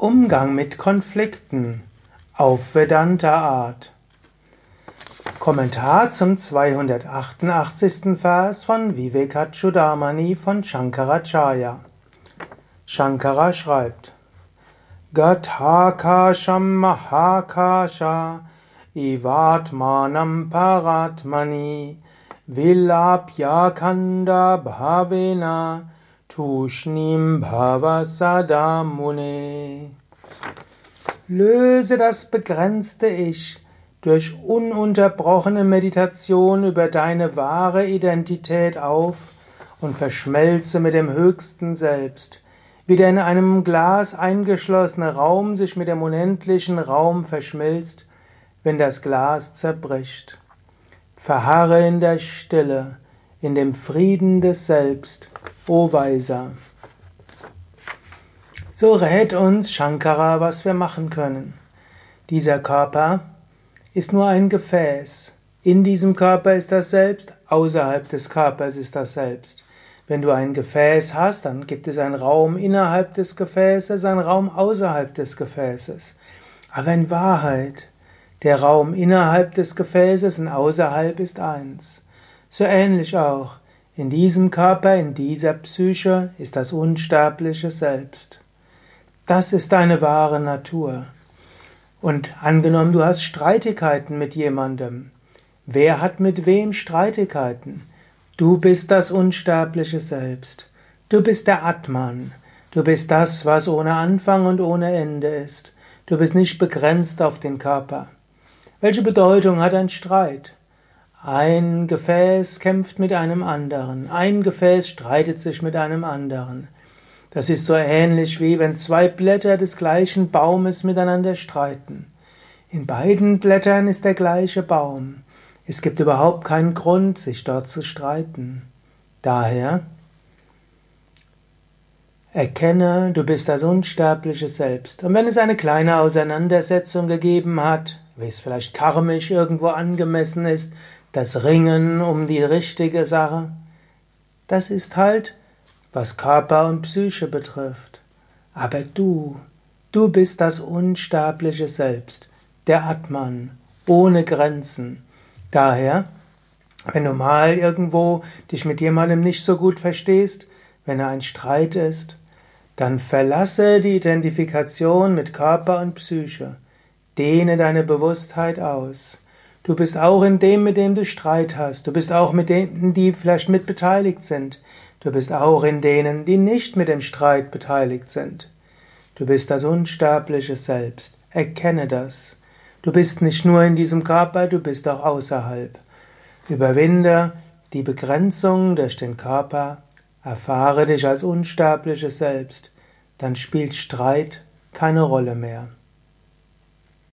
Umgang mit Konflikten auf Vedanta Art. Kommentar zum 288. Vers von Vivekachudamani von Shankaracharya. Shankara schreibt: Gathakasham Mahakasha Ivatmanam Paratmani Vilapyakanda Bhavena Tushnim Bhavasadamune. Löse das begrenzte Ich durch ununterbrochene Meditation über deine wahre Identität auf und verschmelze mit dem höchsten Selbst, wie der in einem Glas eingeschlossene Raum sich mit dem unendlichen Raum verschmilzt, wenn das Glas zerbricht. Verharre in der Stille, in dem Frieden des Selbst, o Weiser. So rät uns Shankara, was wir machen können. Dieser Körper ist nur ein Gefäß. In diesem Körper ist das Selbst, außerhalb des Körpers ist das Selbst. Wenn du ein Gefäß hast, dann gibt es einen Raum innerhalb des Gefäßes, einen Raum außerhalb des Gefäßes. Aber in Wahrheit, der Raum innerhalb des Gefäßes und außerhalb ist eins. So ähnlich auch. In diesem Körper, in dieser Psyche ist das unsterbliche Selbst. Das ist deine wahre Natur. Und angenommen, du hast Streitigkeiten mit jemandem. Wer hat mit wem Streitigkeiten? Du bist das unsterbliche Selbst. Du bist der Atman. Du bist das, was ohne Anfang und ohne Ende ist. Du bist nicht begrenzt auf den Körper. Welche Bedeutung hat ein Streit? Ein Gefäß kämpft mit einem anderen, ein Gefäß streitet sich mit einem anderen. Das ist so ähnlich wie wenn zwei Blätter des gleichen Baumes miteinander streiten. In beiden Blättern ist der gleiche Baum. Es gibt überhaupt keinen Grund, sich dort zu streiten. Daher erkenne, du bist das unsterbliche Selbst. Und wenn es eine kleine Auseinandersetzung gegeben hat, wie es vielleicht karmisch irgendwo angemessen ist, das Ringen um die richtige Sache, das ist halt, was Körper und Psyche betrifft. Aber du, du bist das unsterbliche Selbst, der Atman, ohne Grenzen. Daher, wenn du mal irgendwo dich mit jemandem nicht so gut verstehst, wenn er ein Streit ist, dann verlasse die Identifikation mit Körper und Psyche. Dehne deine Bewusstheit aus. Du bist auch in dem, mit dem du Streit hast. Du bist auch mit denen, die vielleicht mit beteiligt sind. Du bist auch in denen, die nicht mit dem Streit beteiligt sind. Du bist das unsterbliche Selbst. Erkenne das. Du bist nicht nur in diesem Körper, du bist auch außerhalb. Überwinde die Begrenzung durch den Körper, erfahre dich als unsterbliches Selbst, dann spielt Streit keine Rolle mehr.